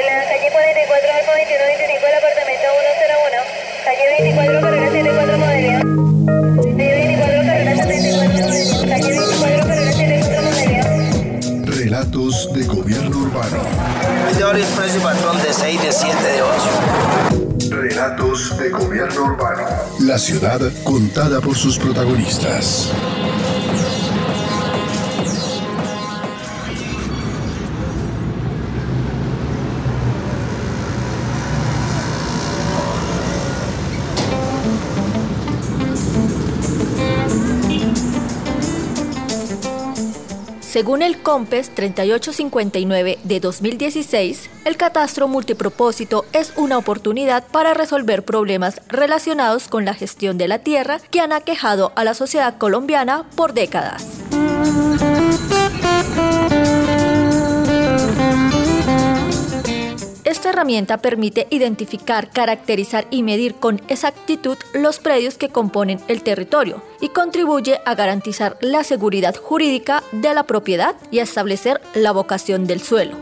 de la calle 44 Alfa 2125 del apartamento 101. Calle 24 carrera 74 Modelia. Calle 24 carrera 74 Modelia. Calle 24 carrera 74 Modelia. Relatos de gobierno urbano. Vendedor expreso y patrón de 6, de 7, de 8. Relatos de gobierno urbano. La ciudad contada por sus protagonistas. Según el COMPES 3859 de 2016, el catastro multipropósito es una oportunidad para resolver problemas relacionados con la gestión de la tierra que han aquejado a la sociedad colombiana por décadas. Esta herramienta permite identificar, caracterizar y medir con exactitud los predios que componen el territorio y contribuye a garantizar la seguridad jurídica de la propiedad y a establecer la vocación del suelo.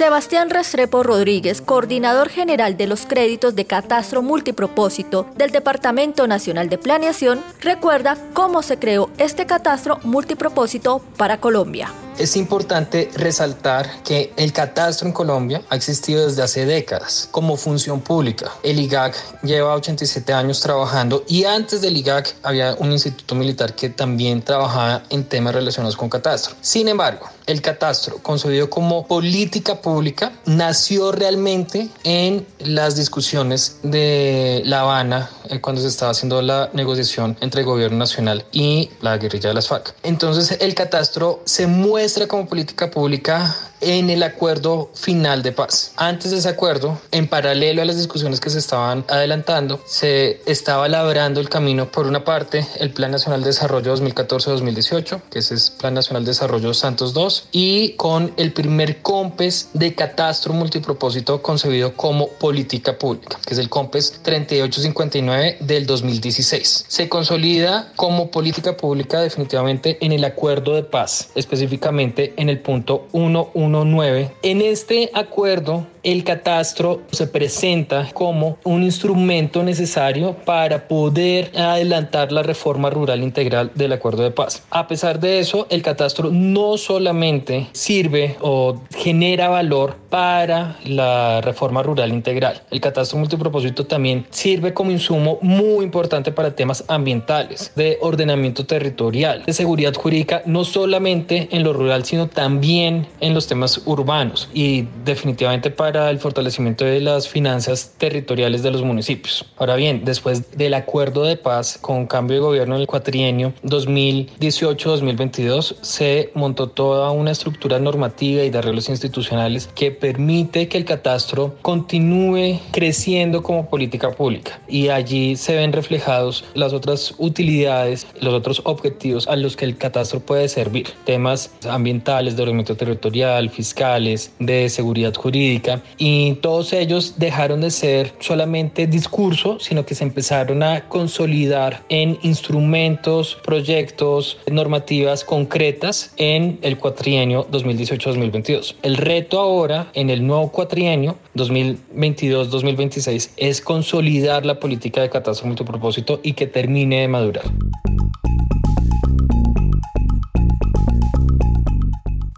Sebastián Restrepo Rodríguez, coordinador general de los créditos de catastro multipropósito del Departamento Nacional de Planeación, recuerda cómo se creó este catastro multipropósito para Colombia. Es importante resaltar que el catastro en Colombia ha existido desde hace décadas como función pública. El IGAC lleva 87 años trabajando y antes del IGAC había un instituto militar que también trabajaba en temas relacionados con catastro. Sin embargo, el catastro, concebido como política pública, nació realmente en las discusiones de La Habana eh, cuando se estaba haciendo la negociación entre el gobierno nacional y la guerrilla de las FARC. Entonces el catastro se muestra como política pública en el acuerdo final de paz. Antes de ese acuerdo, en paralelo a las discusiones que se estaban adelantando, se estaba labrando el camino por una parte el Plan Nacional de Desarrollo 2014-2018, que es el Plan Nacional de Desarrollo Santos 2, y con el primer COMPES de catastro multipropósito concebido como política pública, que es el COMPES 3859 del 2016. Se consolida como política pública definitivamente en el acuerdo de paz, específicamente en el punto 1.1 en este acuerdo, el catastro se presenta como un instrumento necesario para poder adelantar la reforma rural integral del acuerdo de paz. A pesar de eso, el catastro no solamente sirve o genera valor para la reforma rural integral. El catastro multipropósito también sirve como insumo muy importante para temas ambientales, de ordenamiento territorial, de seguridad jurídica, no solamente en lo rural, sino también en los temas urbanos y definitivamente para el fortalecimiento de las finanzas territoriales de los municipios. Ahora bien, después del acuerdo de paz con cambio de gobierno en el cuatrienio 2018-2022, se montó toda una estructura normativa y de arreglos institucionales que permite que el catastro continúe creciendo como política pública y allí se ven reflejados las otras utilidades, los otros objetivos a los que el catastro puede servir, temas ambientales, de ordenamiento territorial, fiscales, de seguridad jurídica y todos ellos dejaron de ser solamente discurso, sino que se empezaron a consolidar en instrumentos, proyectos, normativas concretas en el cuatrienio 2018-2022. El reto ahora en el nuevo cuatrienio 2022-2026 es consolidar la política de catastro multipropósito y que termine de madurar.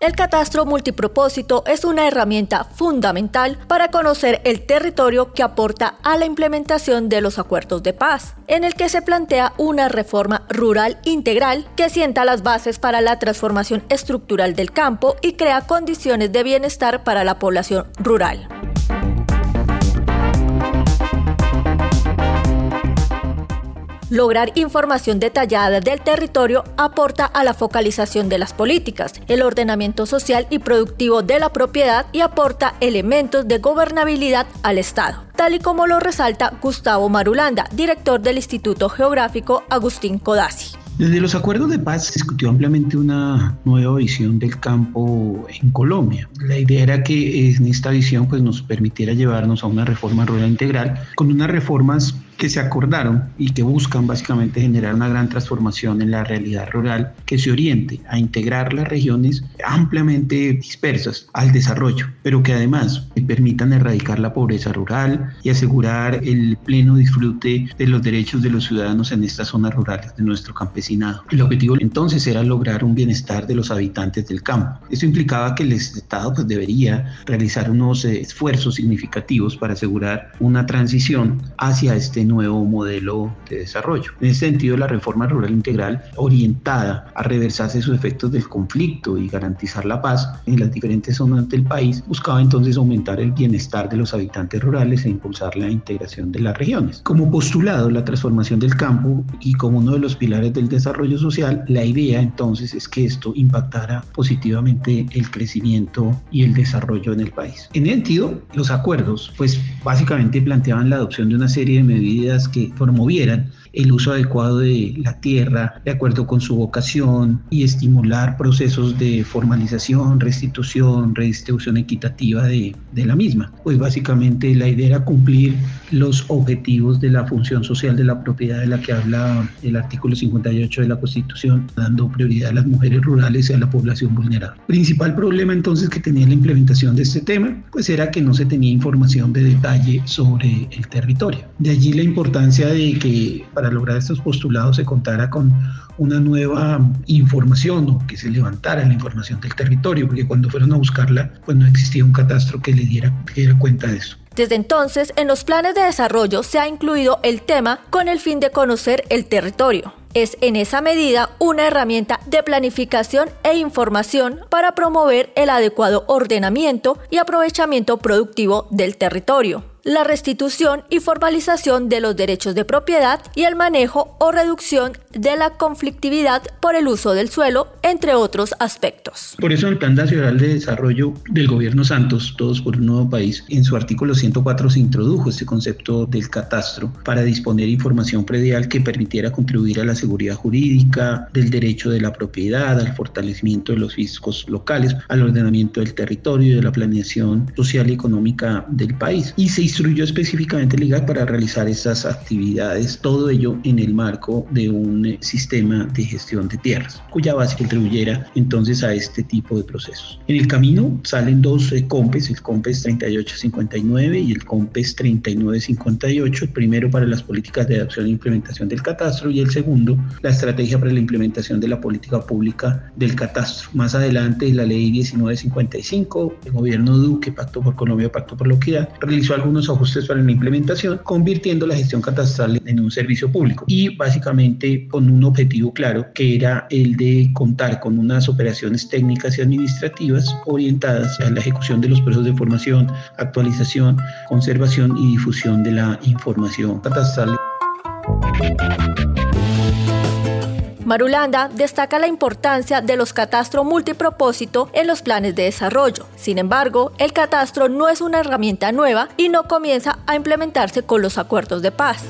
El catastro multipropósito es una herramienta fundamental para conocer el territorio que aporta a la implementación de los acuerdos de paz, en el que se plantea una reforma rural integral que sienta las bases para la transformación estructural del campo y crea condiciones de bienestar para la población rural. Lograr información detallada del territorio aporta a la focalización de las políticas, el ordenamiento social y productivo de la propiedad y aporta elementos de gobernabilidad al Estado, tal y como lo resalta Gustavo Marulanda, director del Instituto Geográfico Agustín Codazzi. Desde los acuerdos de paz se discutió ampliamente una nueva visión del campo en Colombia. La idea era que en esta visión pues, nos permitiera llevarnos a una reforma rural integral con unas reformas que se acordaron y que buscan básicamente generar una gran transformación en la realidad rural que se oriente a integrar las regiones ampliamente dispersas al desarrollo, pero que además permitan erradicar la pobreza rural y asegurar el pleno disfrute de los derechos de los ciudadanos en estas zonas rurales de nuestro campesinado. El objetivo entonces era lograr un bienestar de los habitantes del campo. Esto implicaba que el Estado pues, debería realizar unos esfuerzos significativos para asegurar una transición hacia este nuevo modelo de desarrollo. En ese sentido, la reforma rural integral, orientada a reversarse sus efectos del conflicto y garantizar la paz en las diferentes zonas del país, buscaba entonces aumentar el bienestar de los habitantes rurales e impulsar la integración de las regiones. Como postulado, la transformación del campo y como uno de los pilares del desarrollo social, la idea entonces es que esto impactara positivamente el crecimiento y el desarrollo en el país. En ese sentido, los acuerdos, pues básicamente planteaban la adopción de una serie de medidas que promovieran el uso adecuado de la tierra de acuerdo con su vocación y estimular procesos de formalización, restitución, redistribución equitativa de, de la misma. Pues básicamente la idea era cumplir los objetivos de la función social de la propiedad de la que habla el artículo 58 de la Constitución, dando prioridad a las mujeres rurales y a la población vulnerable. Principal problema entonces que tenía la implementación de este tema, pues era que no se tenía información de detalle sobre el territorio. De allí la importancia de que para lograr estos postulados se contara con una nueva información o que se levantara la información del territorio, porque cuando fueron a buscarla, pues no existía un catastro que le diera, diera cuenta de eso. Desde entonces, en los planes de desarrollo se ha incluido el tema con el fin de conocer el territorio. Es en esa medida una herramienta de planificación e información para promover el adecuado ordenamiento y aprovechamiento productivo del territorio la restitución y formalización de los derechos de propiedad y el manejo o reducción de la conflictividad por el uso del suelo, entre otros aspectos. Por eso el Plan Nacional de Desarrollo del Gobierno Santos, Todos por un Nuevo País, en su artículo 104 se introdujo este concepto del catastro para disponer información predial que permitiera contribuir a la seguridad jurídica, del derecho de la propiedad, al fortalecimiento de los fiscos locales, al ordenamiento del territorio y de la planeación social y económica del país. Y se instruyó específicamente el IGAC para realizar estas actividades, todo ello en el marco de un sistema de gestión de tierras, cuya base contribuyera entonces a este tipo de procesos. En el camino salen dos eh, COMPES, el COMPES 3859 y el COMPES 3958, el primero para las políticas de adopción e implementación del catastro y el segundo la estrategia para la implementación de la política pública del catastro. Más adelante la ley 1955, el gobierno Duque, Pacto por Colombia, Pacto por la Equidad, realizó algunos ajustes para la implementación, convirtiendo la gestión catastral en un servicio público y básicamente con un objetivo claro que era el de contar con unas operaciones técnicas y administrativas orientadas a la ejecución de los procesos de formación, actualización, conservación y difusión de la información catastral. Marulanda destaca la importancia de los catastros multipropósito en los planes de desarrollo. Sin embargo, el catastro no es una herramienta nueva y no comienza a implementarse con los acuerdos de paz.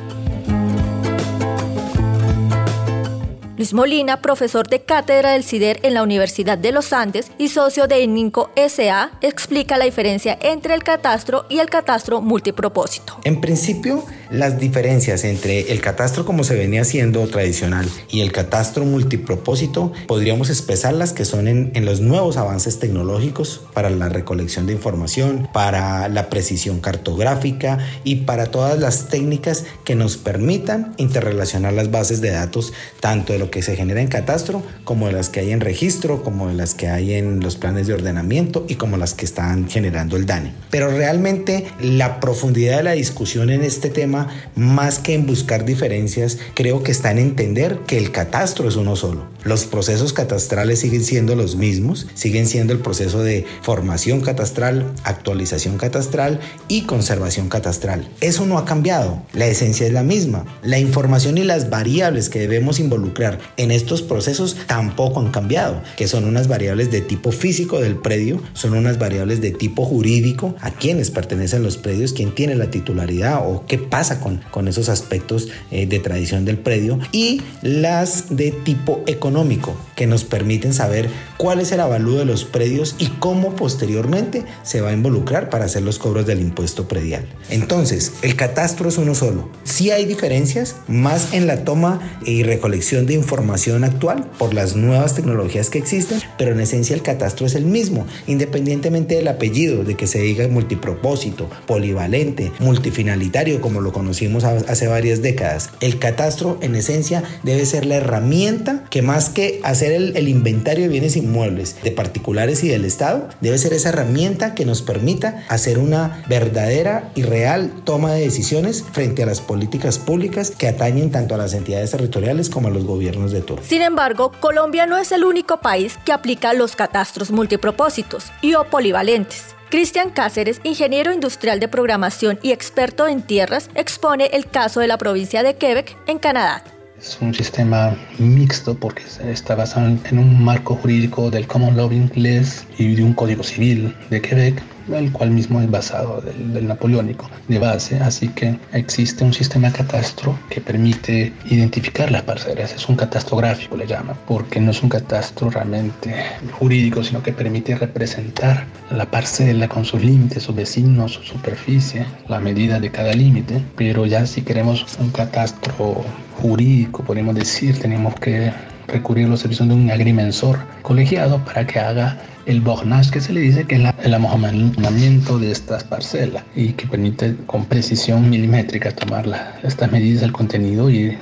Luis Molina, profesor de cátedra del CIDER en la Universidad de los Andes y socio de ININCO SA, explica la diferencia entre el catastro y el catastro multipropósito. En principio, las diferencias entre el catastro como se venía haciendo tradicional y el catastro multipropósito podríamos expresarlas que son en, los nuevos avances tecnológicos para la recolección de información, para la precisión cartográfica y para todas las técnicas que nos permitan interrelacionar las bases de datos tanto de lo que se genera en catastro como de las que hay en registro, como de las que hay en los planes de ordenamiento y como las que están generando el DANE. Pero realmente la profundidad de la discusión en este tema, más que en buscar diferencias, creo que está en entender que el catastro es uno solo. Los procesos catastrales siguen siendo los mismos, siguen siendo el proceso de formación catastral, actualización catastral y conservación catastral. Eso no ha cambiado, la esencia es la misma. La información y las variables que debemos involucrar en estos procesos tampoco han cambiado, que son unas variables de tipo físico del predio, son unas variables de tipo jurídico, a quienes pertenecen los predios, quién tiene la titularidad o qué pasa con, con esos aspectos eh, de tradición del predio y las de tipo económico que nos permiten saber cuál es el avalúo de los predios y cómo posteriormente se va a involucrar para hacer los cobros del impuesto predial. Entonces, el catastro es uno solo. Sí hay diferencias, más en la toma y recolección de información actual por las nuevas tecnologías que existen, pero en esencia el catastro es el mismo, independientemente del apellido, de que se diga multipropósito, polivalente, multifinalitario, como lo conocimos hace varias décadas. El catastro en esencia debe ser la herramienta que más que hacer el, inventario de bienes inmuebles de particulares y del Estado, debe ser esa herramienta que nos permita hacer una verdadera y real toma de decisiones frente a las políticas públicas que atañen tanto a las entidades territoriales como a los gobiernos de turno. Sin embargo, Colombia no es el único país que aplica los catastros multipropósitos y o polivalentes. Cristian Cáceres, ingeniero industrial de programación y experto en tierras, expone el caso de la provincia de Quebec en Canadá. Es un sistema mixto porque está basado en un marco jurídico del Common Law inglés y de un código civil de Quebec el cual mismo es basado del, napoleónico de base, así que existe un sistema catastro que permite identificar las parcelas, es un catastro gráfico le llama, porque no es un catastro realmente jurídico, sino que permite representar la parcela con sus límites, sus vecinos, su superficie, la medida de cada límite, pero ya si queremos un catastro jurídico, podemos decir, tenemos que recurrir a los servicios de un agrimensor colegiado para que haga el bornage que se le dice que es el amojonamiento de estas parcelas y que permite con precisión milimétrica tomar estas medidas del contenido y,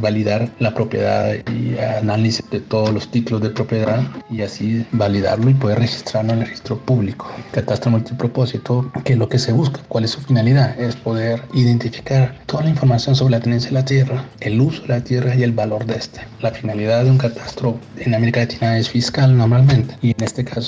validar la propiedad y análisis de todos los títulos de propiedad y así validarlo y poder registrarlo en el registro público. Catastro multipropósito, que es lo que se busca, cuál es su finalidad, es poder identificar toda la información sobre la tenencia de la tierra, el uso de la tierra y el valor de este. La finalidad de un catastro en América Latina es fiscal normalmente y en este caso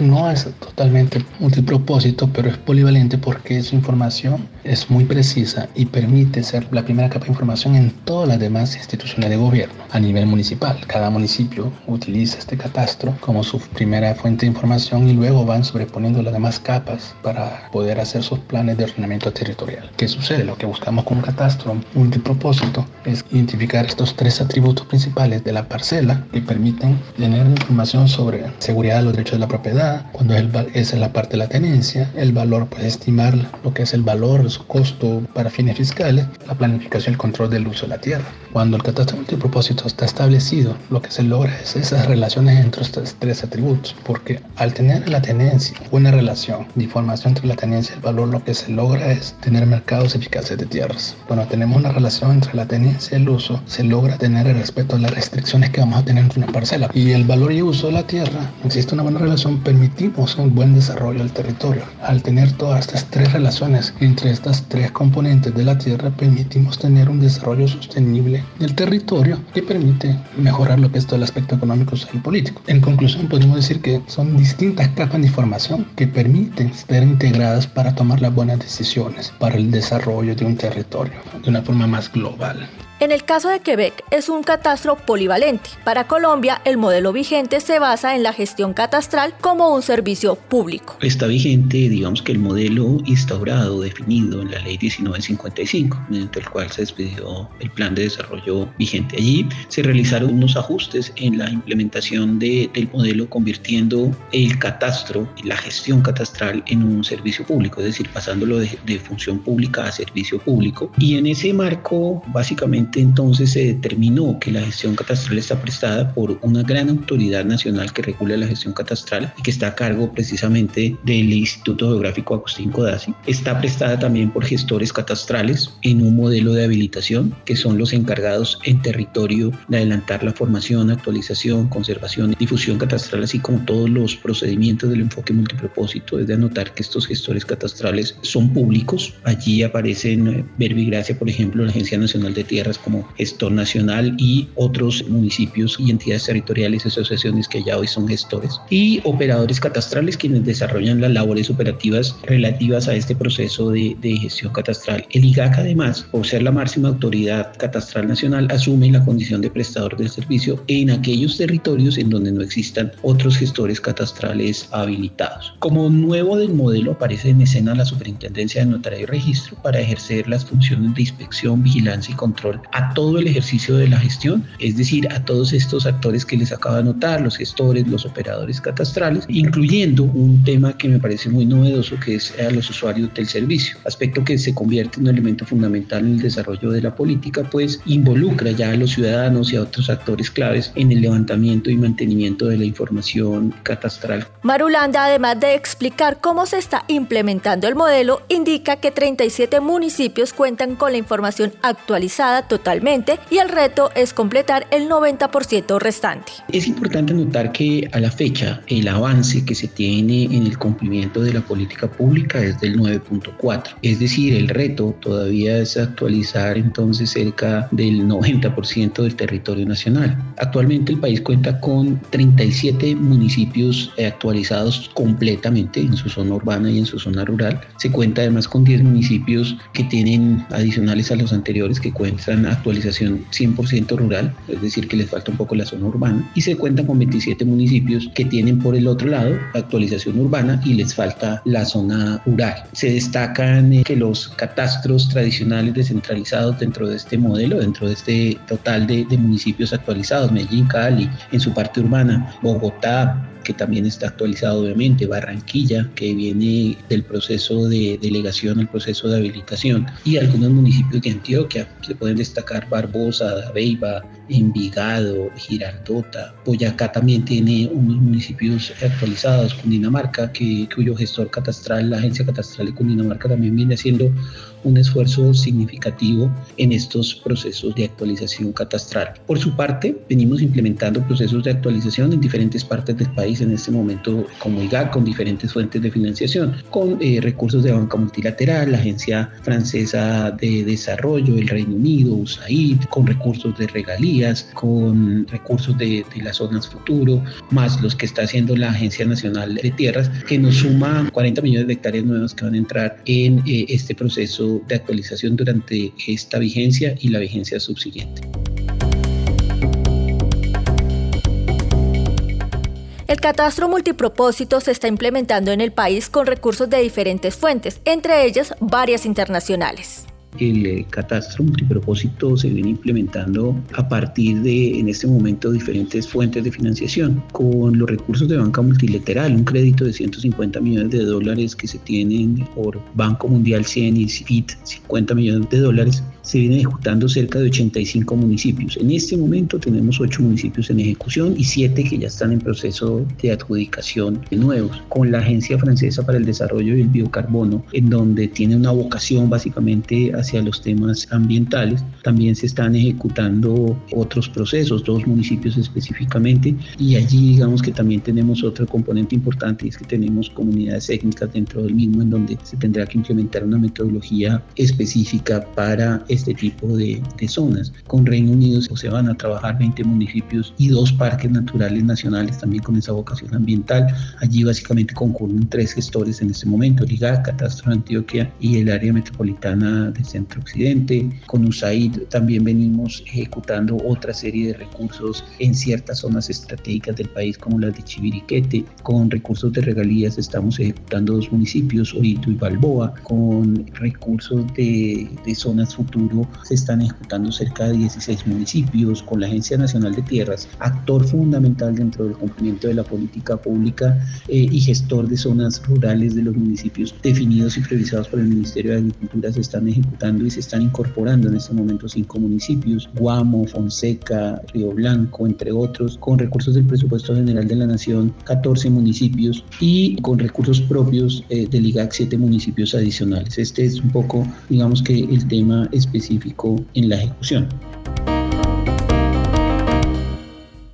no es totalmente multipropósito, pero es polivalente porque su información es muy precisa y permite ser la primera capa de información en todas las demás instituciones de gobierno a nivel municipal. Cada municipio utiliza este catastro como su primera fuente de información y luego van sobreponiendo las demás capas para poder hacer sus planes de ordenamiento territorial. ¿Qué sucede? Lo que buscamos con un catastro multipropósito es identificar estos tres atributos principales de la parcela que permiten tener información sobre seguridad de los derechos de la propiedad, cuando es, esa es la parte de la tenencia, el valor, pues estimar lo que es el valor, su costo para fines fiscales, la planificación y el control del uso de la tierra. Cuando el catastro multipropósito está establecido, lo que se logra es esas relaciones entre estos tres atributos, porque al tener la tenencia una relación de información entre la tenencia y el valor, lo que se logra es tener mercados eficaces de tierras. Cuando tenemos una relación entre la tenencia y el uso, se logra tener el respeto a las restricciones que vamos a tener entre una parcela. Y el valor y uso de la tierra existe una buena relación, permitimos un buen desarrollo del territorio. Al tener todas estas tres relaciones entre estas tres componentes de la tierra, permitimos tener un desarrollo sostenible del territorio que permite mejorar lo que es todo el aspecto económico, social y político. En conclusión, podemos decir que son distintas capas de información que permiten ser integradas para tomar las buenas decisiones para el desarrollo de un territorio de una forma más global. En el caso de Quebec es un catastro polivalente. Para Colombia el modelo vigente se basa en la gestión catastral como un servicio público. Está vigente, digamos que el modelo instaurado, definido en la ley 1955, mediante el cual se expidió el plan de desarrollo vigente. Allí se realizaron unos ajustes en la implementación del modelo convirtiendo el catastro, la gestión catastral en un servicio público, es decir, pasándolo de función pública a servicio público. Y en ese marco básicamente entonces se determinó que la gestión catastral está prestada por una gran autoridad nacional que regula la gestión catastral y que está a cargo precisamente del Instituto Geográfico Agustín Codazzi. Está prestada también por gestores catastrales en un modelo de habilitación que son los encargados en territorio de adelantar la formación, actualización, conservación y difusión catastral, así como todos los procedimientos del enfoque multipropósito. Es de anotar que estos gestores catastrales son públicos. Allí aparecen eh, Verbigracia, por ejemplo, la Agencia Nacional de Tierras como gestor nacional y otros municipios y entidades territoriales, asociaciones que ya hoy son gestores. Y operadores catastrales quienes desarrollan las labores operativas relativas a este proceso de, de gestión catastral. El IGAC además, por ser la máxima autoridad catastral nacional, asume la condición de prestador del servicio en aquellos territorios en donde no existan otros gestores catastrales habilitados. Como nuevo del modelo aparece en escena la Superintendencia de Notaría y Registro para ejercer las funciones de inspección, vigilancia y control a todo el ejercicio de la gestión, es decir, a todos estos actores que les acabo de notar, los gestores, los operadores catastrales, incluyendo un tema que me parece muy novedoso que es a los usuarios del servicio, aspecto que se convierte en un elemento fundamental en el desarrollo de la política, pues involucra ya a los ciudadanos y a otros actores claves en el levantamiento y mantenimiento de la información catastral. Marulanda, además de explicar cómo se está implementando el modelo, indica que 37 municipios cuentan con la información actualizada totalmente y el reto es completar el 90% restante. Es importante notar que a la fecha el avance que se tiene en el cumplimiento de la política pública es del 9.4, es decir, el reto todavía es actualizar entonces cerca del 90% del territorio nacional. Actualmente el país cuenta con 37 municipios actualizados completamente en su zona urbana y en su zona rural. Se cuenta además con 10 municipios que tienen adicionales a los anteriores que cuentan actualización 100% rural, es decir, que les falta un poco la zona urbana. Y se cuentan con 27 municipios que tienen por el otro lado actualización urbana y les falta la zona rural. Se destacan eh, que los catastros tradicionales descentralizados dentro de este modelo, dentro de este total de, de municipios actualizados, Medellín, Cali, en su parte urbana, Bogotá, que también está actualizado obviamente, Barranquilla, que viene del proceso de delegación al proceso de habilitación, y algunos municipios de Antioquia, se pueden destacar Barbosa, Beiba, Envigado, Girardota, Boyacá también tiene unos municipios actualizados, Cundinamarca, que, cuyo gestor catastral, la agencia catastral de Cundinamarca también viene haciendo un esfuerzo significativo en estos procesos de actualización catastral. Por su parte, venimos implementando procesos de actualización en diferentes partes del país en este momento como IGAC, con diferentes fuentes de financiación, con eh, recursos de banca multilateral, la Agencia Francesa de Desarrollo, el Reino Unido, USAID, con recursos de regalías, con recursos de, de las zonas futuro, más los que está haciendo la Agencia Nacional de Tierras, que nos suma 40 millones de hectáreas nuevas que van a entrar en eh, este proceso de actualización durante esta vigencia y la vigencia subsiguiente. El catastro multipropósito se está implementando en el país con recursos de diferentes fuentes, entre ellas varias internacionales el eh, catastro multipropósito se viene implementando a partir de, en este momento, diferentes fuentes de financiación, con los recursos de banca multilateral, un crédito de 150 millones de dólares que se tienen por Banco Mundial 100 y FIT 50 millones de dólares, se viene ejecutando cerca de 85 municipios. En este momento tenemos 8 municipios en ejecución y 7 que ya están en proceso de adjudicación de nuevos, con la Agencia Francesa para el Desarrollo del Biocarbono, en donde tiene una vocación básicamente hacia los temas ambientales. También se están ejecutando otros procesos, dos municipios específicamente, y allí digamos que también tenemos otro componente importante, y es que tenemos comunidades técnicas dentro del mismo en donde se tendrá que implementar una metodología específica para este tipo de, de zonas. Con Reino Unido se van a trabajar 20 municipios y dos parques naturales nacionales también con esa vocación ambiental. Allí básicamente concurren tres gestores en este momento, Liga, Catastro de Antioquia y el área metropolitana de Centro Occidente. Con USAID también venimos ejecutando otra serie de recursos en ciertas zonas estratégicas del país como las de Chiviriquete. Con recursos de regalías estamos ejecutando dos municipios, Orito y Balboa. Con recursos de, de zonas futuras se están ejecutando cerca de 16 municipios con la Agencia Nacional de Tierras, actor fundamental dentro del cumplimiento de la política pública eh, y gestor de zonas rurales de los municipios definidos y previsados por el Ministerio de Agricultura se están ejecutando y se están incorporando en este momento cinco municipios, Guamo, Fonseca, Río Blanco, entre otros, con recursos del presupuesto general de la Nación, 14 municipios y con recursos propios eh, del IGAC, 7 municipios adicionales. Este es un poco, digamos que, el tema específico en la ejecución.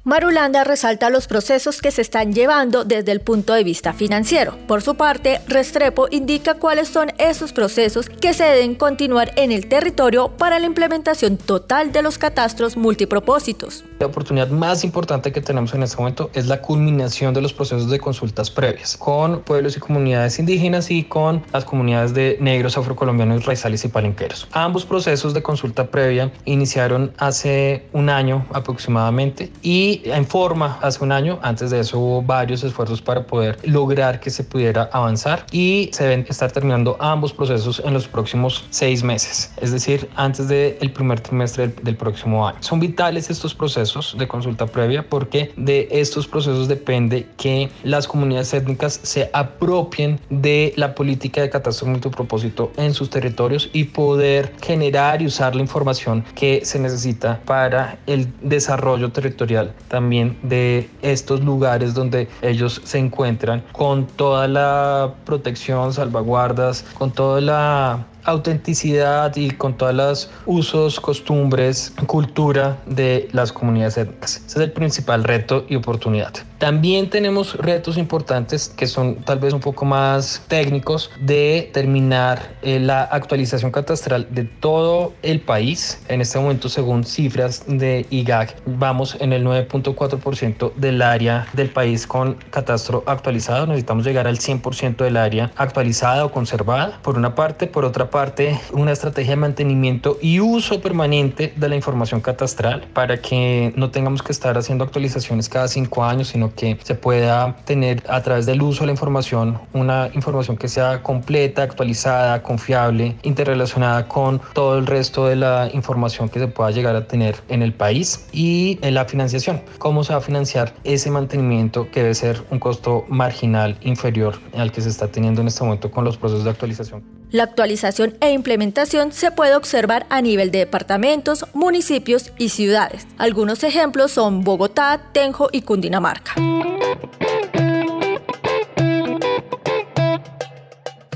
Marulanda resalta los procesos que se están llevando desde el punto de vista financiero. Por su parte, Restrepo indica cuáles son esos procesos que se deben continuar en el territorio para la implementación total de los catastros multipropósitos. La oportunidad más importante que tenemos en este momento es la culminación de los procesos de consultas previas con pueblos y comunidades indígenas y con las comunidades de negros, afrocolombianos, raizales y palenqueros. Ambos procesos de consulta previa iniciaron hace un año aproximadamente y en forma hace un año. Antes de eso hubo varios esfuerzos para poder lograr que se pudiera avanzar y se deben estar terminando ambos procesos en los próximos seis meses, es decir, antes del primer trimestre del, del próximo año. Son vitales estos procesos de consulta previa porque de estos procesos depende que las comunidades étnicas se apropien de la política de catastro multipropósito en sus territorios y poder generar y usar la información que se necesita para el desarrollo territorial también de estos lugares donde ellos se encuentran con toda la protección, salvaguardas, con toda la autenticidad y con todos los usos, costumbres, cultura de las comunidades étnicas. Ese es el principal reto y oportunidad. También tenemos retos importantes que son tal vez un poco más técnicos de terminar eh, la actualización catastral de todo el país. En este momento, según cifras de IGAC, vamos en el 9.4% del área del país con catastro actualizado. Necesitamos llegar al 100% del área actualizada o conservada, por una parte. Por otra parte, una estrategia de mantenimiento y uso permanente de la información catastral para que no tengamos que estar haciendo actualizaciones cada cinco años, sino que se pueda tener a través del uso de la información una información que sea completa, actualizada, confiable, interrelacionada con todo el resto de la información que se pueda llegar a tener en el país y en la financiación. ¿Cómo se va a financiar ese mantenimiento que debe ser un costo marginal inferior al que se está teniendo en este momento con los procesos de actualización? La actualización e implementación se puede observar a nivel de departamentos, municipios y ciudades. Algunos ejemplos son Bogotá, Tenjo y Cundinamarca.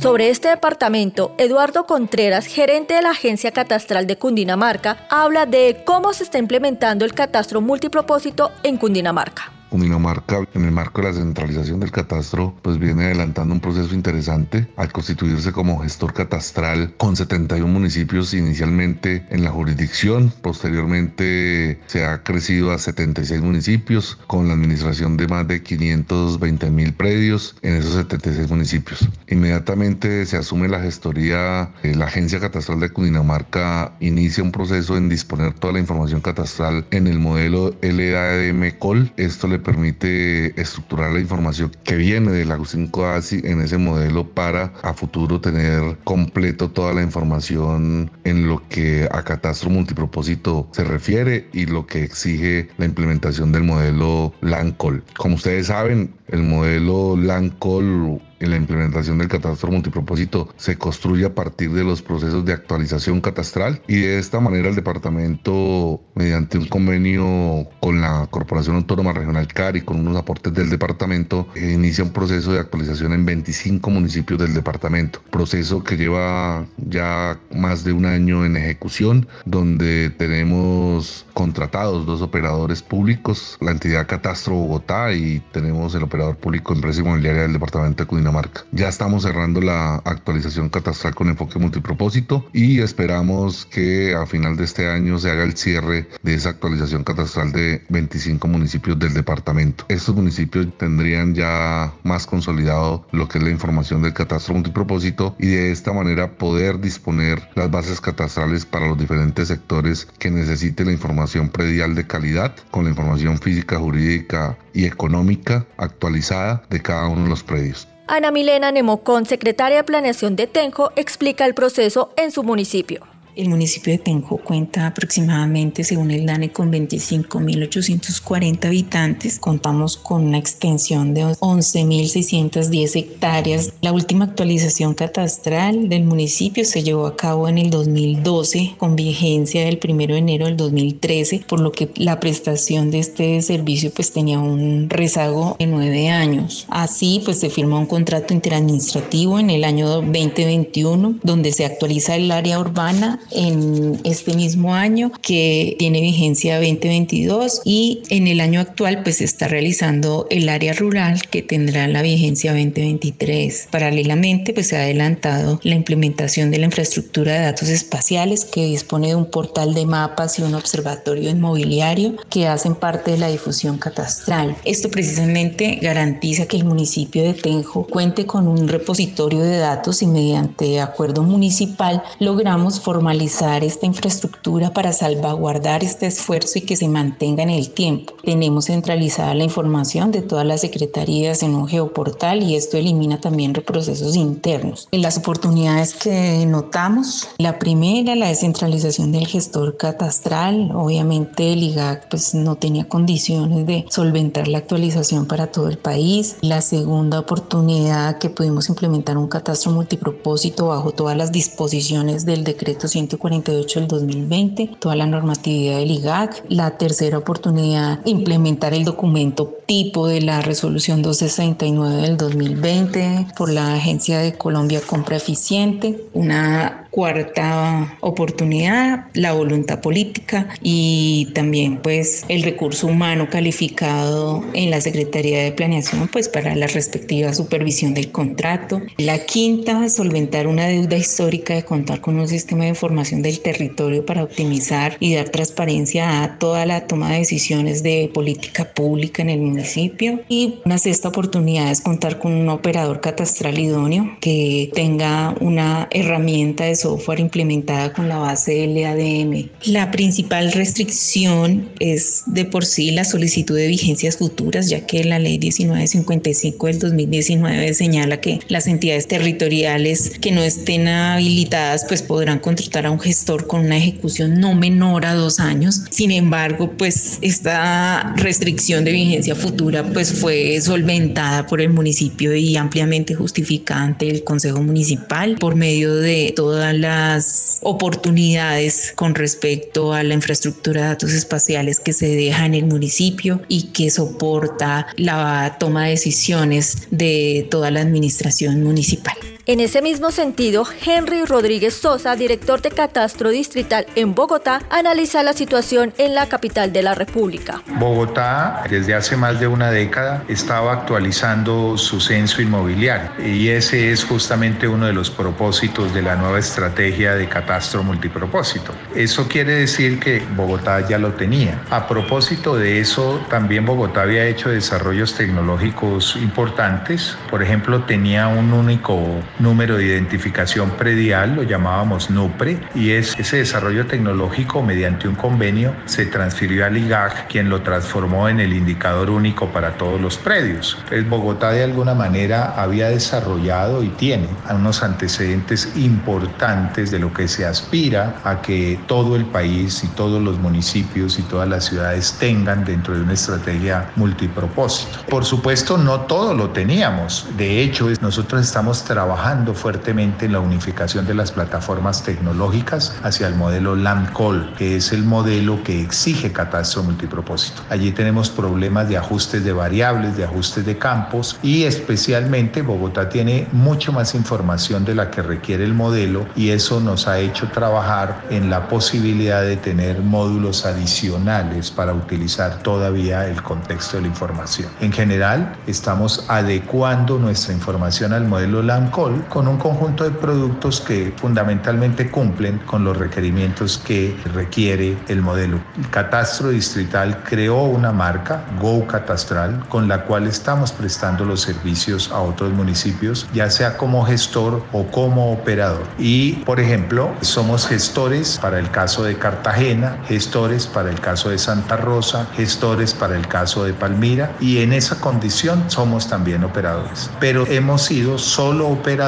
Sobre este departamento, Eduardo Contreras, gerente de la Agencia Catastral de Cundinamarca, habla de cómo se está implementando el catastro multipropósito en Cundinamarca. Cundinamarca, en el marco de la centralización del catastro, pues viene adelantando un proceso interesante al constituirse como gestor catastral con 71 municipios inicialmente en la jurisdicción. Posteriormente se ha crecido a 76 municipios con la administración de más de 520 mil predios en esos 76 municipios. Inmediatamente se asume la gestoría, eh, la Agencia Catastral de Cundinamarca inicia un proceso en disponer toda la información catastral en el modelo LADM-COL. Esto le permite estructurar la información que viene de la 5ASI en ese modelo para a futuro tener completo toda la información en lo que a catastro multipropósito se refiere y lo que exige la implementación del modelo LANCOL. Como ustedes saben, el modelo LANCOL en la implementación del catastro multipropósito se construye a partir de los procesos de actualización catastral y de esta manera el departamento, mediante un convenio con la Corporación Autónoma Regional CARI, con unos aportes del departamento, inicia un proceso de actualización en 25 municipios del departamento. Proceso que lleva ya más de un año en ejecución, donde tenemos contratados dos operadores públicos, la entidad Catastro Bogotá y tenemos el operador público Empresa Inmobiliaria del departamento de Cundinamarca marca. Ya estamos cerrando la actualización catastral con enfoque multipropósito y esperamos que a final de este año se haga el cierre de esa actualización catastral de 25 municipios del departamento. Estos municipios tendrían ya más consolidado lo que es la información del catastro multipropósito y de esta manera poder disponer las bases catastrales para los diferentes sectores que necesiten la información predial de calidad con la información física, jurídica y económica actualizada de cada uno de los predios. Ana Milena Nemocón, secretaria de Planeación de Tenjo, explica el proceso en su municipio. El municipio de Tenjo cuenta aproximadamente, según el DANE, con 25.840 habitantes. Contamos con una extensión de 11.610 hectáreas. La última actualización catastral del municipio se llevó a cabo en el 2012 con vigencia del 1 de enero del 2013, por lo que la prestación de este servicio pues tenía un rezago de nueve años. Así pues se firmó un contrato interadministrativo en el año 2021 donde se actualiza el área urbana en este mismo año que tiene vigencia 2022 y en el año actual pues se está realizando el área rural que tendrá la vigencia 2023. Paralelamente pues se ha adelantado la implementación de la infraestructura de datos espaciales que dispone de un portal de mapas y un observatorio inmobiliario que hacen parte de la difusión catastral. Esto precisamente garantiza que el municipio de Tenjo cuente con un repositorio de datos y mediante acuerdo municipal logramos formalizar esta infraestructura para salvaguardar este esfuerzo y que se mantenga en el tiempo. Tenemos centralizada la información de todas las secretarías en un geoportal y esto elimina también reprocesos internos. Las oportunidades que notamos, la primera, la descentralización del gestor catastral. Obviamente el IGAC pues no tenía condiciones de solventar la actualización para todo el país. La segunda oportunidad que pudimos implementar un catastro multipropósito bajo todas las disposiciones del decreto 148 del 2020, toda la normatividad del IGAC. La tercera oportunidad, implementar el documento tipo de la resolución 269 del 2020 por la Agencia de Colombia Compra Eficiente. Una cuarta oportunidad, la voluntad política y también pues el recurso humano calificado en la Secretaría de Planeación pues para la respectiva supervisión del contrato. La quinta, solventar una deuda histórica de contar con un sistema de información del territorio para optimizar y dar transparencia a toda la toma de decisiones de política pública en el municipio. Y una sexta oportunidad es contar con un operador catastral idóneo que tenga una herramienta de software implementada con la base LADM. La principal restricción es de por sí la solicitud de vigencias futuras, ya que la ley 1955 del 2019 señala que las entidades territoriales que no estén habilitadas pues podrán contratar a un gestor con una ejecución no menor a dos años. Sin embargo, pues esta restricción de vigencia futura pues fue solventada por el municipio y ampliamente justificada ante el Consejo Municipal por medio de toda las oportunidades con respecto a la infraestructura de datos espaciales que se deja en el municipio y que soporta la toma de decisiones de toda la administración municipal. En ese mismo sentido, Henry Rodríguez Sosa, director de Catastro Distrital en Bogotá, analiza la situación en la capital de la República. Bogotá, desde hace más de una década, estaba actualizando su censo inmobiliario y ese es justamente uno de los propósitos de la nueva estrategia de catastro multipropósito. Eso quiere decir que Bogotá ya lo tenía. A propósito de eso, también Bogotá había hecho desarrollos tecnológicos importantes. Por ejemplo, tenía un único número de identificación predial, lo llamábamos NUPRE, y es, ese desarrollo tecnológico mediante un convenio se transfirió al IGAC, quien lo transformó en el indicador único para todos los predios. Entonces Bogotá de alguna manera había desarrollado y tiene unos antecedentes importantes de lo que se aspira a que todo el país y todos los municipios y todas las ciudades tengan dentro de una estrategia multipropósito. Por supuesto, no todo lo teníamos. De hecho, nosotros estamos trabajando trabajando fuertemente en la unificación de las plataformas tecnológicas hacia el modelo LAMCOL, que es el modelo que exige catastro multipropósito. Allí tenemos problemas de ajustes de variables, de ajustes de campos y especialmente Bogotá tiene mucho más información de la que requiere el modelo y eso nos ha hecho trabajar en la posibilidad de tener módulos adicionales para utilizar todavía el contexto de la información. En general, estamos adecuando nuestra información al modelo LAMCOL con un conjunto de productos que fundamentalmente cumplen con los requerimientos que requiere el modelo. El Catastro Distrital creó una marca, Go Catastral, con la cual estamos prestando los servicios a otros municipios, ya sea como gestor o como operador. Y, por ejemplo, somos gestores para el caso de Cartagena, gestores para el caso de Santa Rosa, gestores para el caso de Palmira y en esa condición somos también operadores. Pero hemos sido solo operadores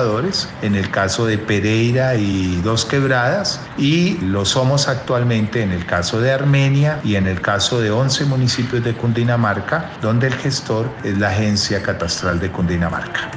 en el caso de Pereira y Dos Quebradas, y lo somos actualmente en el caso de Armenia y en el caso de 11 municipios de Cundinamarca, donde el gestor es la Agencia Catastral de Cundinamarca.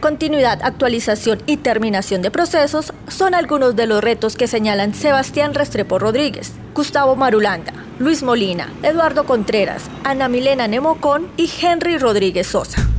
Continuidad, actualización y terminación de procesos son algunos de los retos que señalan Sebastián Restrepo Rodríguez, Gustavo Marulanda, Luis Molina, Eduardo Contreras, Ana Milena Nemocón y Henry Rodríguez Sosa.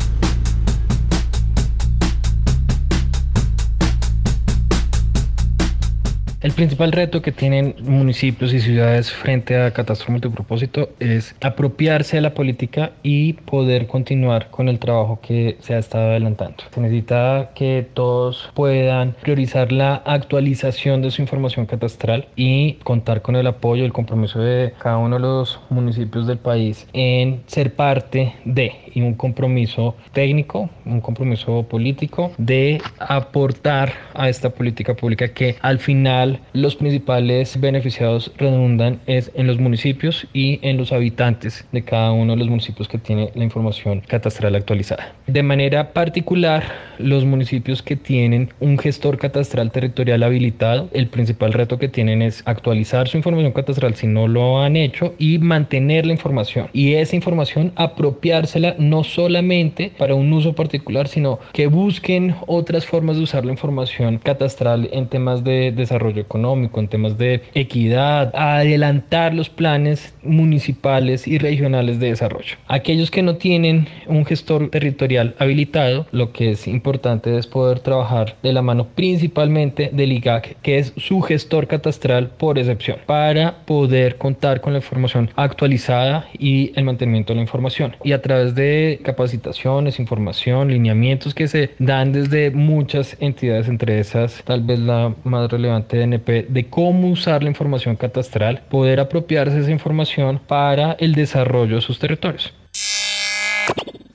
El principal reto que tienen municipios y ciudades frente a catastro multipropósito es apropiarse de la política y poder continuar con el trabajo que se ha estado adelantando. Se necesita que todos puedan priorizar la actualización de su información catastral y contar con el apoyo y el compromiso de cada uno de los municipios del país en ser parte de y un compromiso técnico, un compromiso político de aportar a esta política pública que al final los principales beneficiados redundan es en los municipios y en los habitantes de cada uno de los municipios que tiene la información catastral actualizada. De manera particular, los municipios que tienen un gestor catastral territorial habilitado, el principal reto que tienen es actualizar su información catastral si no lo han hecho y mantener la información. Y esa información apropiársela no solamente para un uso particular, sino que busquen otras formas de usar la información catastral en temas de desarrollo económico, en temas de equidad, adelantar los planes municipales y regionales de desarrollo. Aquellos que no tienen un gestor territorial habilitado, lo que es importante es poder trabajar de la mano principalmente del IGAC, que es su gestor catastral por excepción, para poder contar con la información actualizada y el mantenimiento de la información. Y a través de capacitaciones, información, lineamientos que se dan desde muchas entidades, entre esas tal vez la más relevante de de cómo usar la información catastral, poder apropiarse de esa información para el desarrollo de sus territorios.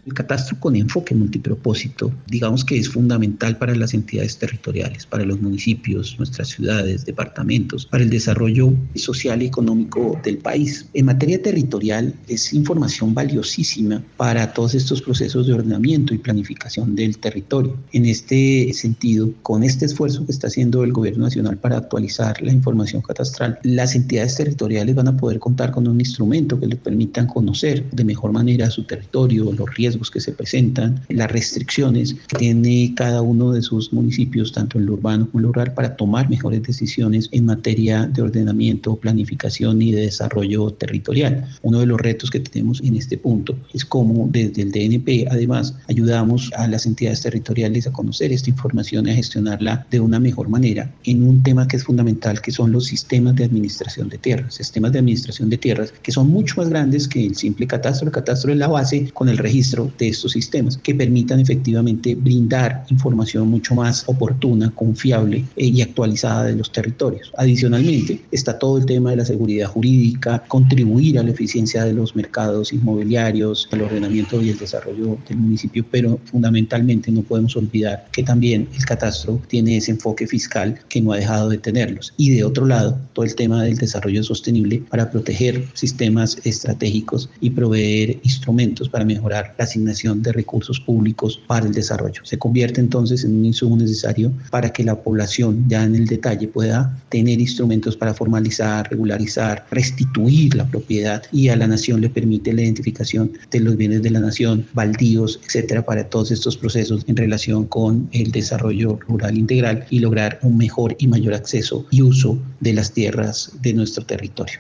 El catastro con enfoque multipropósito, digamos que es fundamental para las entidades territoriales, para los municipios, nuestras ciudades, departamentos, para el desarrollo social y económico del país. En materia territorial es información valiosísima para todos estos procesos de ordenamiento y planificación del territorio. En este sentido, con este esfuerzo que está haciendo el gobierno nacional para actualizar la información catastral, las entidades territoriales van a poder contar con un instrumento que les permitan conocer de mejor manera su territorio, los riesgos que se presentan, las restricciones que tiene cada uno de sus municipios, tanto en lo urbano como en lo rural, para tomar mejores decisiones en materia de ordenamiento, planificación y de desarrollo territorial. Uno de los retos que tenemos en este punto es cómo desde el DNP, además, ayudamos a las entidades territoriales a conocer esta información y a gestionarla de una mejor manera en un tema que es fundamental, que son los sistemas de administración de tierras, sistemas de administración de tierras que son mucho más grandes que el simple catastro. El catastro es la base con el registro de estos sistemas que permitan efectivamente brindar información mucho más oportuna, confiable eh, y actualizada de los territorios. Adicionalmente, está todo el tema de la seguridad jurídica, contribuir a la eficiencia de los mercados inmobiliarios, al ordenamiento y el desarrollo del municipio, pero fundamentalmente no podemos olvidar que también el catastro tiene ese enfoque fiscal que no ha dejado de tenerlos. Y de otro lado, todo el tema del desarrollo sostenible para proteger sistemas estratégicos y proveer instrumentos para mejorar la asignación de recursos públicos para el desarrollo. Se convierte entonces en un insumo necesario para que la población ya en el detalle pueda tener instrumentos para formalizar, regularizar, restituir la propiedad y a la nación le permite la identificación de los bienes de la nación, baldíos, etcétera, para todos estos procesos en relación con el desarrollo rural integral y lograr un mejor y mayor acceso y uso de las tierras de nuestro territorio.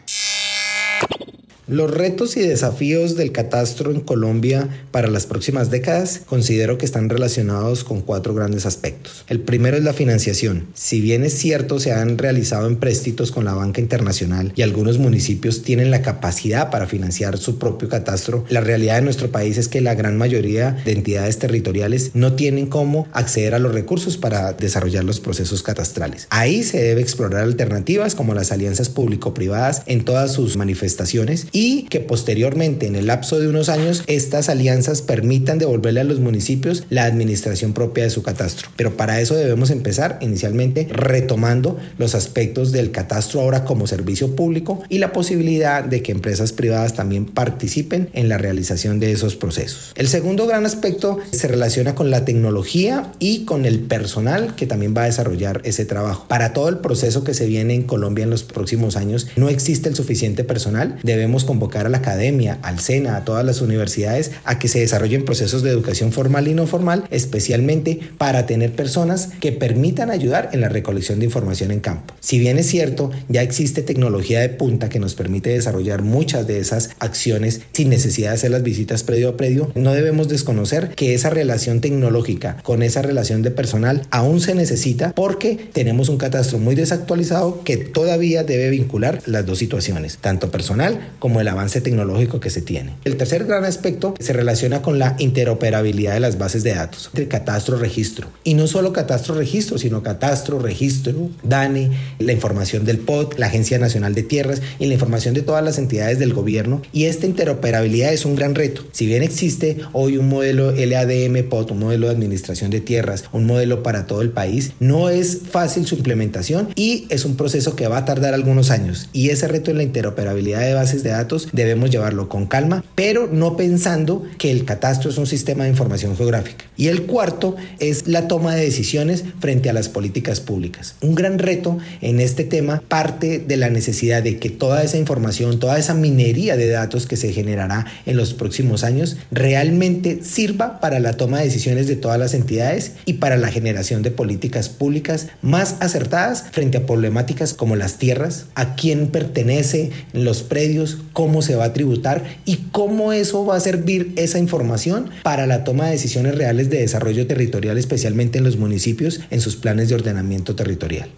Los retos y desafíos del catastro en Colombia para las próximas décadas considero que están relacionados con cuatro grandes aspectos. El primero es la financiación. Si bien es cierto se han realizado empréstitos con la banca internacional y algunos municipios tienen la capacidad para financiar su propio catastro, la realidad de nuestro país es que la gran mayoría de entidades territoriales no tienen cómo acceder a los recursos para desarrollar los procesos catastrales. Ahí se debe explorar alternativas como las alianzas público-privadas en todas sus manifestaciones que posteriormente en el lapso de unos años estas alianzas permitan devolverle a los municipios la administración propia de su catastro. Pero para eso debemos empezar inicialmente retomando los aspectos del catastro ahora como servicio público y la posibilidad de que empresas privadas también participen en la realización de esos procesos. El segundo gran aspecto se relaciona con la tecnología y con el personal que también va a desarrollar ese trabajo. Para todo el proceso que se viene en Colombia en los próximos años, no existe el suficiente personal. Debemos convocar a la academia, al SENA, a todas las universidades a que se desarrollen procesos de educación formal y no formal, especialmente para tener personas que permitan ayudar en la recolección de información en campo. Si bien es cierto, ya existe tecnología de punta que nos permite desarrollar muchas de esas acciones sin necesidad de hacer las visitas predio a predio, no debemos desconocer que esa relación tecnológica con esa relación de personal aún se necesita porque tenemos un catastro muy desactualizado que todavía debe vincular las dos situaciones, tanto personal como el avance tecnológico que se tiene. El tercer gran aspecto se relaciona con la interoperabilidad de las bases de datos, entre catastro registro. Y no solo catastro registro, sino catastro, registro, DANE, la información del POT, la Agencia Nacional de Tierras y la información de todas las entidades del gobierno. Y esta interoperabilidad es un gran reto. Si bien existe hoy un modelo LADM POT, un modelo de administración de tierras, un modelo para todo el país, no es fácil su implementación y es un proceso que va a tardar algunos años. Y ese reto en la interoperabilidad de bases de datos debemos llevarlo con calma, pero no pensando que el catastro es un sistema de información geográfica. Y el cuarto es la toma de decisiones frente a las políticas públicas. Un gran reto en este tema parte de la necesidad de que toda esa información, toda esa minería de datos que se generará en los próximos años realmente sirva para la toma de decisiones de todas las entidades y para la generación de políticas públicas más acertadas frente a problemáticas como las tierras, a quién pertenece los predios, cómo se va a tributar y cómo eso va a servir esa información para la toma de decisiones reales de desarrollo territorial, especialmente en los municipios, en sus planes de ordenamiento territorial.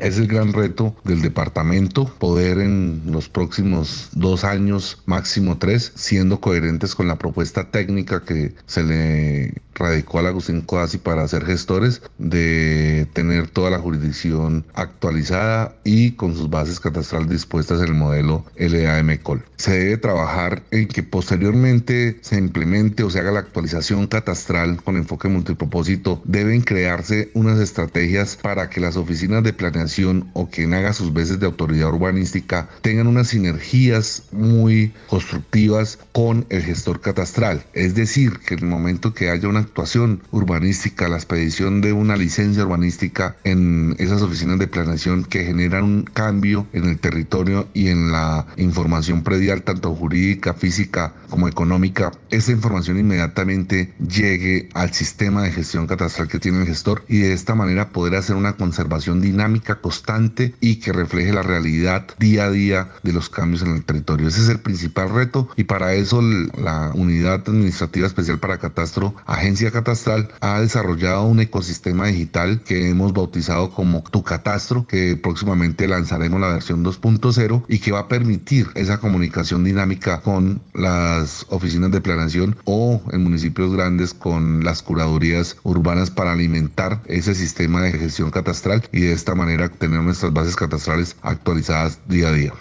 Es el gran reto del departamento poder en los próximos dos años, máximo tres, siendo coherentes con la propuesta técnica que se le radicó a Agustín Coasi para ser gestores, de tener toda la jurisdicción actualizada y con sus bases catastrales dispuestas en el modelo LAM-COL. Se debe trabajar en que posteriormente se implemente o se haga la actualización catastral con enfoque multipropósito. Deben crearse unas estrategias para que las oficinas de planeación o quien haga sus veces de autoridad urbanística tengan unas sinergias muy constructivas con el gestor catastral. Es decir, que en el momento que haya una actuación urbanística, la expedición de una licencia urbanística en esas oficinas de planeación que generan un cambio en el territorio y en la información predial, tanto jurídica, física como económica, esa información inmediatamente llegue al sistema de gestión catastral que tiene el gestor y de esta manera poder hacer una conservación dinámica, constante y que refleje la realidad día a día de los cambios en el territorio. Ese es el principal reto y para eso la Unidad Administrativa Especial para Catastro, Agencia Catastral ha desarrollado un ecosistema digital que hemos bautizado como Tu Catastro, que próximamente lanzaremos la versión 2.0 y que va a permitir esa comunicación dinámica con las oficinas de planeación o en municipios grandes con las curadurías urbanas para alimentar ese sistema de gestión catastral y de esta manera tener nuestras bases catastrales actualizadas día a día.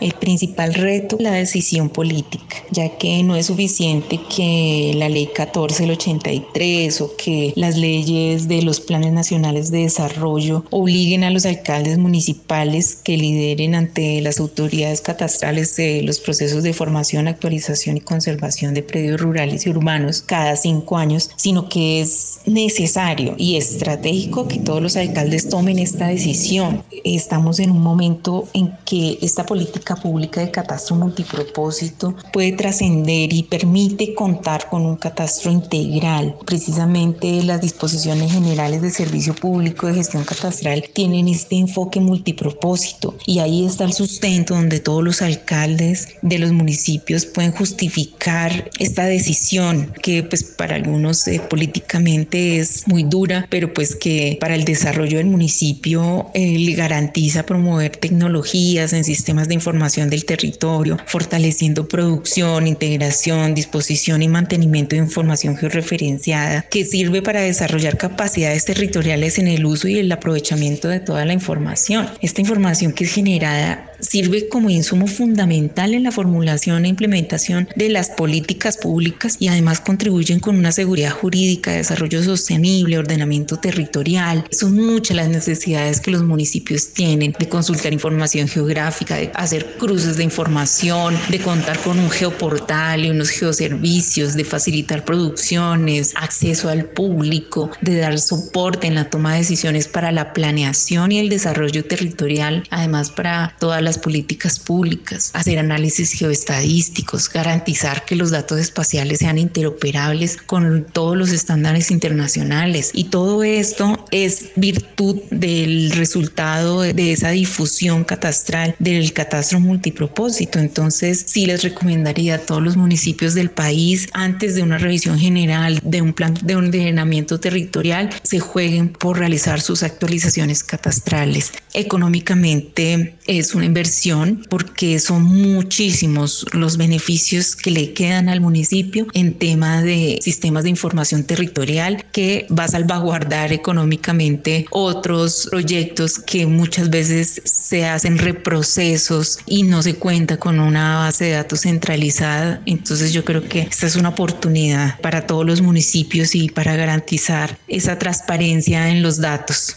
El principal reto, la decisión política, ya que no es suficiente que la ley 14 del 83 o que las leyes de los planes nacionales de desarrollo obliguen a los alcaldes municipales que lideren ante las autoridades catastrales de los procesos de formación, actualización y conservación de predios rurales y urbanos cada cinco años, sino que es necesario y estratégico que todos los alcaldes tomen esta decisión. Estamos en un momento en que esta política pública de catastro multipropósito puede trascender y permite contar con un catastro integral. Precisamente las disposiciones generales de servicio público de gestión catastral tienen este enfoque multipropósito y ahí está el sustento donde todos los alcaldes de los municipios pueden justificar esta decisión que pues para algunos eh, políticamente es muy dura, pero pues que para el desarrollo del municipio eh, le garantiza promover tecnologías en sistemas de información del territorio, fortaleciendo producción, integración, disposición y mantenimiento de información georreferenciada que sirve para desarrollar capacidades territoriales en el uso y el aprovechamiento de toda la información. Esta información que es generada sirve como insumo fundamental en la formulación e implementación de las políticas públicas y además contribuyen con una seguridad jurídica, desarrollo sostenible, ordenamiento territorial. Son muchas las necesidades que los municipios tienen de consultar información geográfica, de hacer cruces de información, de contar con un geoportal y unos geoservicios, de facilitar producciones, acceso al público, de dar soporte en la toma de decisiones para la planeación y el desarrollo territorial, además para todas las políticas públicas, hacer análisis geoestadísticos, garantizar que los datos espaciales sean interoperables con todos los estándares internacionales. Y todo esto es virtud del resultado de esa difusión catastral del catastro multipropósito. Entonces, sí les recomendaría a todos los municipios del país, antes de una revisión general de un plan de ordenamiento territorial, se jueguen por realizar sus actualizaciones catastrales. Económicamente es una inversión porque son muchísimos los beneficios que le quedan al municipio en tema de sistemas de información territorial que va a salvaguardar económicamente otros proyectos que muchas veces se hacen reprocesos y no se cuenta con una base de datos centralizada. Entonces yo creo que esta es una oportunidad para todos los municipios y para garantizar esa transparencia en los datos.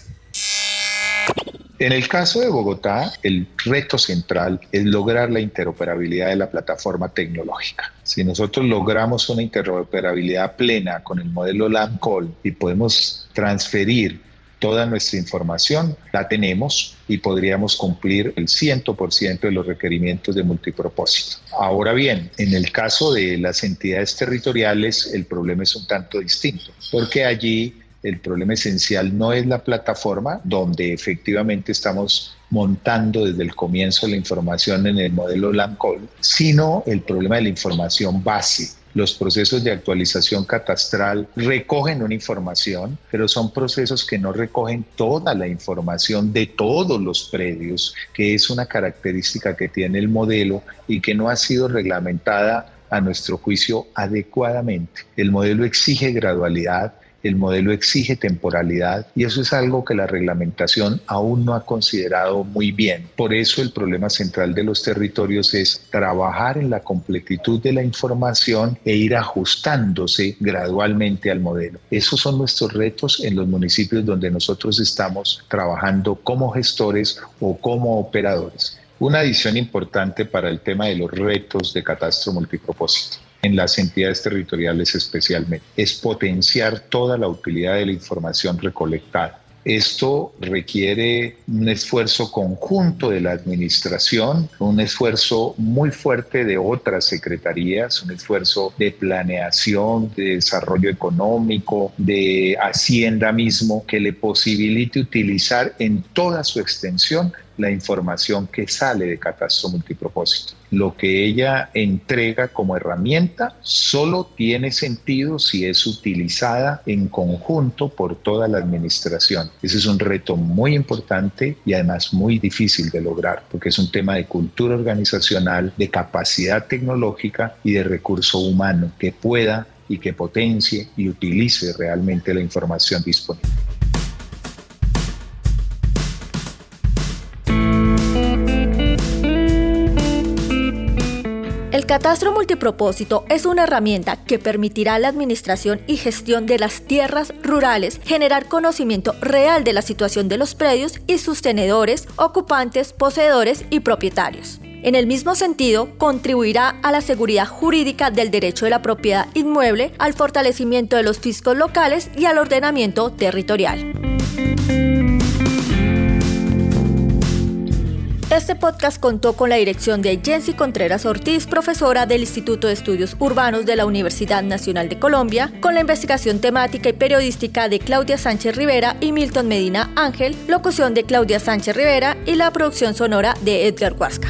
En el caso de Bogotá, el reto central es lograr la interoperabilidad de la plataforma tecnológica. Si nosotros logramos una interoperabilidad plena con el modelo LAMCOL y podemos transferir toda nuestra información, la tenemos y podríamos cumplir el 100% de los requerimientos de multipropósito. Ahora bien, en el caso de las entidades territoriales, el problema es un tanto distinto, porque allí el problema esencial no es la plataforma donde efectivamente estamos montando desde el comienzo la información en el modelo LAMCOL, sino el problema de la información base. Los procesos de actualización catastral recogen una información, pero son procesos que no recogen toda la información de todos los predios, que es una característica que tiene el modelo y que no ha sido reglamentada a nuestro juicio adecuadamente. El modelo exige gradualidad, el modelo exige temporalidad y eso es algo que la reglamentación aún no ha considerado muy bien. Por eso el problema central de los territorios es trabajar en la completitud de la información e ir ajustándose gradualmente al modelo. Esos son nuestros retos en los municipios donde nosotros estamos trabajando como gestores o como operadores. Una adición importante para el tema de los retos de catastro multipropósito en las entidades territoriales especialmente, es potenciar toda la utilidad de la información recolectada. Esto requiere un esfuerzo conjunto de la administración, un esfuerzo muy fuerte de otras secretarías, un esfuerzo de planeación, de desarrollo económico, de hacienda mismo, que le posibilite utilizar en toda su extensión la información que sale de catastro multipropósito. Lo que ella entrega como herramienta solo tiene sentido si es utilizada en conjunto por toda la administración. Ese es un reto muy importante y además muy difícil de lograr porque es un tema de cultura organizacional, de capacidad tecnológica y de recurso humano que pueda y que potencie y utilice realmente la información disponible. Catastro multipropósito es una herramienta que permitirá a la administración y gestión de las tierras rurales generar conocimiento real de la situación de los predios y sus tenedores, ocupantes, poseedores y propietarios. En el mismo sentido, contribuirá a la seguridad jurídica del derecho de la propiedad inmueble, al fortalecimiento de los fiscos locales y al ordenamiento territorial. Este podcast contó con la dirección de Jensi Contreras Ortiz, profesora del Instituto de Estudios Urbanos de la Universidad Nacional de Colombia, con la investigación temática y periodística de Claudia Sánchez Rivera y Milton Medina Ángel, locución de Claudia Sánchez Rivera y la producción sonora de Edgar Huasca.